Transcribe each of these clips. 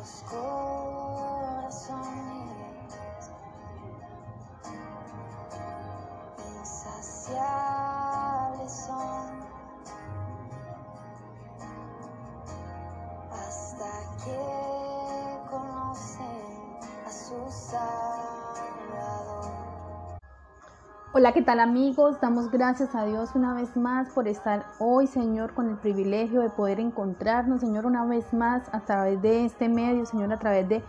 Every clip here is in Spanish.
los corazones. Insaciables Hola, ¿qué tal amigos? Damos gracias a Dios una vez más por estar hoy, Señor, con el privilegio de poder encontrarnos, Señor, una vez más a través de este medio, Señor, a través de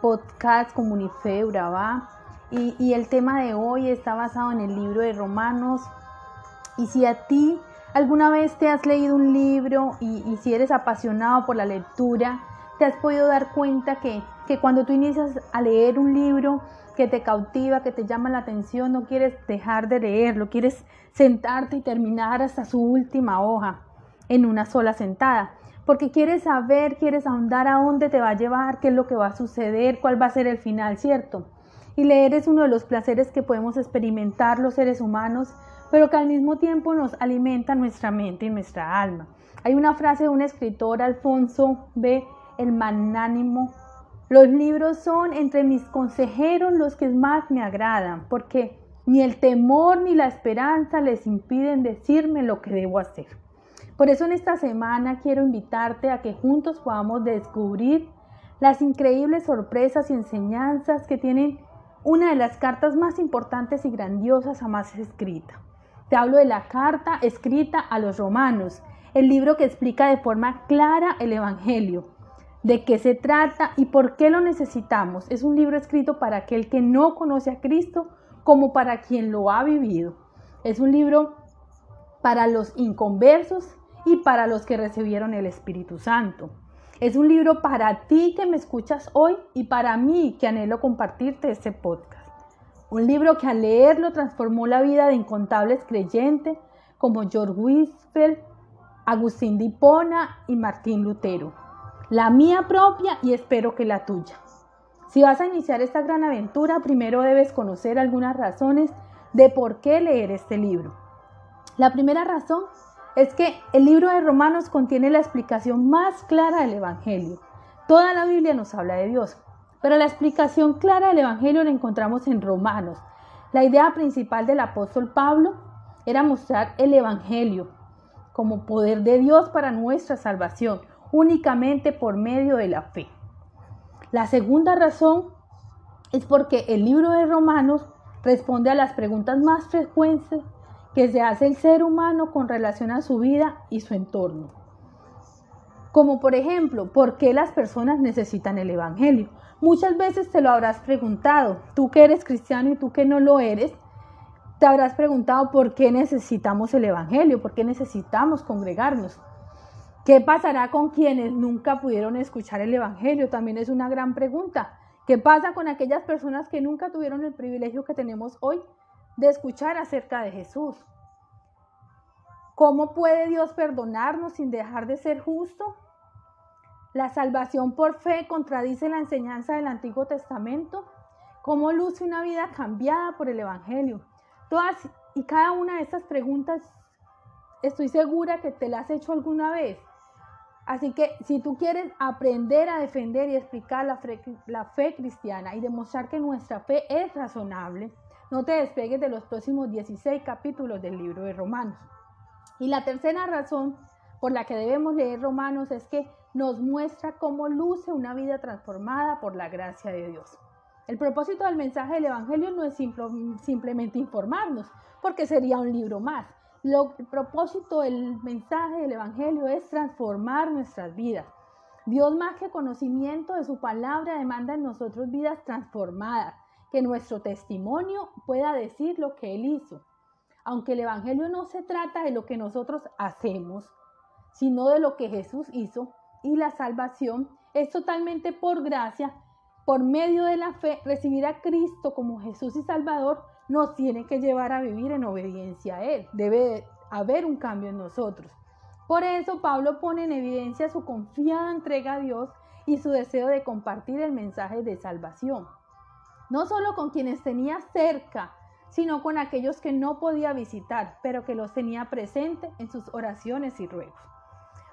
podcast Comunife Urabá. Y, y el tema de hoy está basado en el libro de Romanos. Y si a ti alguna vez te has leído un libro y, y si eres apasionado por la lectura, te has podido dar cuenta que, que cuando tú inicias a leer un libro, que te cautiva, que te llama la atención, no quieres dejar de leerlo, quieres sentarte y terminar hasta su última hoja en una sola sentada, porque quieres saber, quieres ahondar a dónde te va a llevar, qué es lo que va a suceder, cuál va a ser el final, ¿cierto? Y leer es uno de los placeres que podemos experimentar los seres humanos, pero que al mismo tiempo nos alimenta nuestra mente y nuestra alma. Hay una frase de un escritor, Alfonso B. El Magnánimo, los libros son entre mis consejeros los que más me agradan, porque ni el temor ni la esperanza les impiden decirme lo que debo hacer. Por eso en esta semana quiero invitarte a que juntos podamos descubrir las increíbles sorpresas y enseñanzas que tienen una de las cartas más importantes y grandiosas jamás escrita. Te hablo de la carta escrita a los romanos, el libro que explica de forma clara el Evangelio, de qué se trata y por qué lo necesitamos. Es un libro escrito para aquel que no conoce a Cristo como para quien lo ha vivido. Es un libro para los inconversos y para los que recibieron el Espíritu Santo. Es un libro para ti que me escuchas hoy y para mí que anhelo compartirte este podcast. Un libro que al leerlo transformó la vida de incontables creyentes como George Whitfield, Agustín de Hipona y Martín Lutero la mía propia y espero que la tuya. Si vas a iniciar esta gran aventura, primero debes conocer algunas razones de por qué leer este libro. La primera razón es que el libro de Romanos contiene la explicación más clara del Evangelio. Toda la Biblia nos habla de Dios, pero la explicación clara del Evangelio la encontramos en Romanos. La idea principal del apóstol Pablo era mostrar el Evangelio como poder de Dios para nuestra salvación, únicamente por medio de la fe. La segunda razón es porque el libro de Romanos responde a las preguntas más frecuentes que se hace el ser humano con relación a su vida y su entorno. Como por ejemplo, ¿por qué las personas necesitan el Evangelio? Muchas veces te lo habrás preguntado, tú que eres cristiano y tú que no lo eres, te habrás preguntado por qué necesitamos el Evangelio, por qué necesitamos congregarnos. ¿Qué pasará con quienes nunca pudieron escuchar el Evangelio? También es una gran pregunta. ¿Qué pasa con aquellas personas que nunca tuvieron el privilegio que tenemos hoy de escuchar acerca de Jesús? ¿Cómo puede Dios perdonarnos sin dejar de ser justo? ¿La salvación por fe contradice la enseñanza del Antiguo Testamento? ¿Cómo luce una vida cambiada por el Evangelio? Todas y cada una de estas preguntas estoy segura que te las has hecho alguna vez Así que si tú quieres aprender a defender y explicar la fe, cristiana y demostrar que nuestra fe es razonable, no te despegues de los próximos 16 capítulos del libro de Romanos. Y la tercera razón por la que debemos leer Romanos es que nos muestra cómo luce una vida transformada por la gracia de Dios. El propósito del mensaje del Evangelio no es simplemente informarnos, porque sería un libro más, lo, el propósito del mensaje del Evangelio es transformar nuestras vidas. Dios más que conocimiento de su palabra demanda en nosotros vidas transformadas, que nuestro testimonio pueda decir lo que Él hizo. Aunque el Evangelio no se trata de lo que nosotros hacemos, sino de lo que Jesús hizo y la salvación es totalmente por gracia, por medio de la fe, recibir a Cristo como Jesús y Salvador nos tiene que llevar a vivir en obediencia a Él. Debe haber un cambio en nosotros. Por eso Pablo pone en evidencia su confiada entrega a Dios y su deseo de compartir el mensaje de salvación. No solo con quienes tenía cerca, sino con aquellos que no podía visitar, pero que los tenía presente en sus oraciones y ruegos.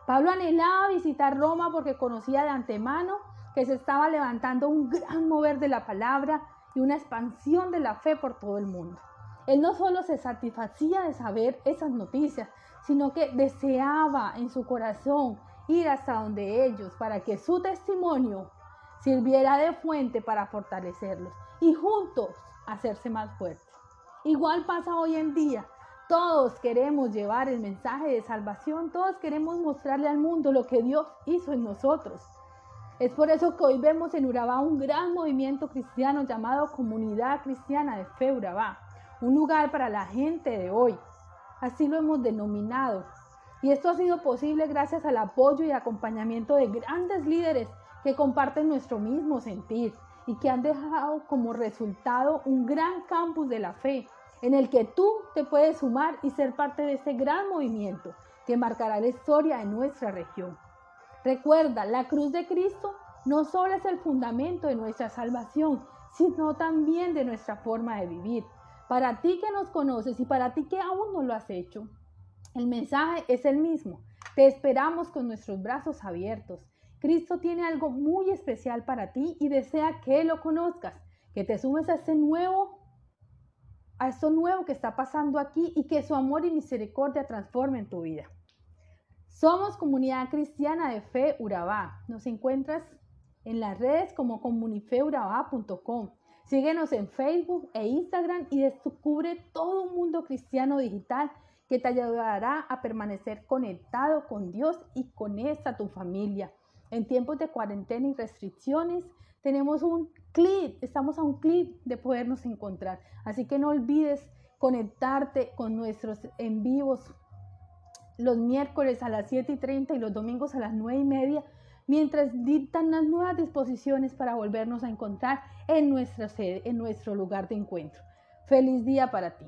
Pablo anhelaba visitar Roma porque conocía de antemano que se estaba levantando un gran mover de la palabra y una expansión de la fe por todo el mundo. Él no solo se satisfacía de saber esas noticias, sino que deseaba en su corazón ir hasta donde ellos para que su testimonio sirviera de fuente para fortalecerlos y juntos hacerse más fuertes. Igual pasa hoy en día. Todos queremos llevar el mensaje de salvación, todos queremos mostrarle al mundo lo que Dios hizo en nosotros. Es por eso que hoy vemos en Urabá un gran movimiento cristiano llamado Comunidad Cristiana de Fe Urabá, un lugar para la gente de hoy. Así lo hemos denominado. Y esto ha sido posible gracias al apoyo y acompañamiento de grandes líderes que comparten nuestro mismo sentir y que han dejado como resultado un gran campus de la fe en el que tú te puedes sumar y ser parte de este gran movimiento que marcará la historia de nuestra región. Recuerda, la cruz de Cristo no solo es el fundamento de nuestra salvación, sino también de nuestra forma de vivir. Para ti que nos conoces y para ti que aún no lo has hecho, el mensaje es el mismo. Te esperamos con nuestros brazos abiertos. Cristo tiene algo muy especial para ti y desea que lo conozcas, que te sumes a este nuevo a esto nuevo que está pasando aquí y que su amor y misericordia transformen tu vida. Somos Comunidad Cristiana de Fe Urabá. Nos encuentras en las redes como comunifeurabá.com. Síguenos en Facebook e Instagram y descubre todo un mundo cristiano digital que te ayudará a permanecer conectado con Dios y con esta tu familia. En tiempos de cuarentena y restricciones, tenemos un clic, estamos a un clic de podernos encontrar. Así que no olvides conectarte con nuestros en vivos los miércoles a las 7 y 30 y los domingos a las 9 y media, mientras dictan las nuevas disposiciones para volvernos a encontrar en nuestra sede, en nuestro lugar de encuentro. Feliz día para ti.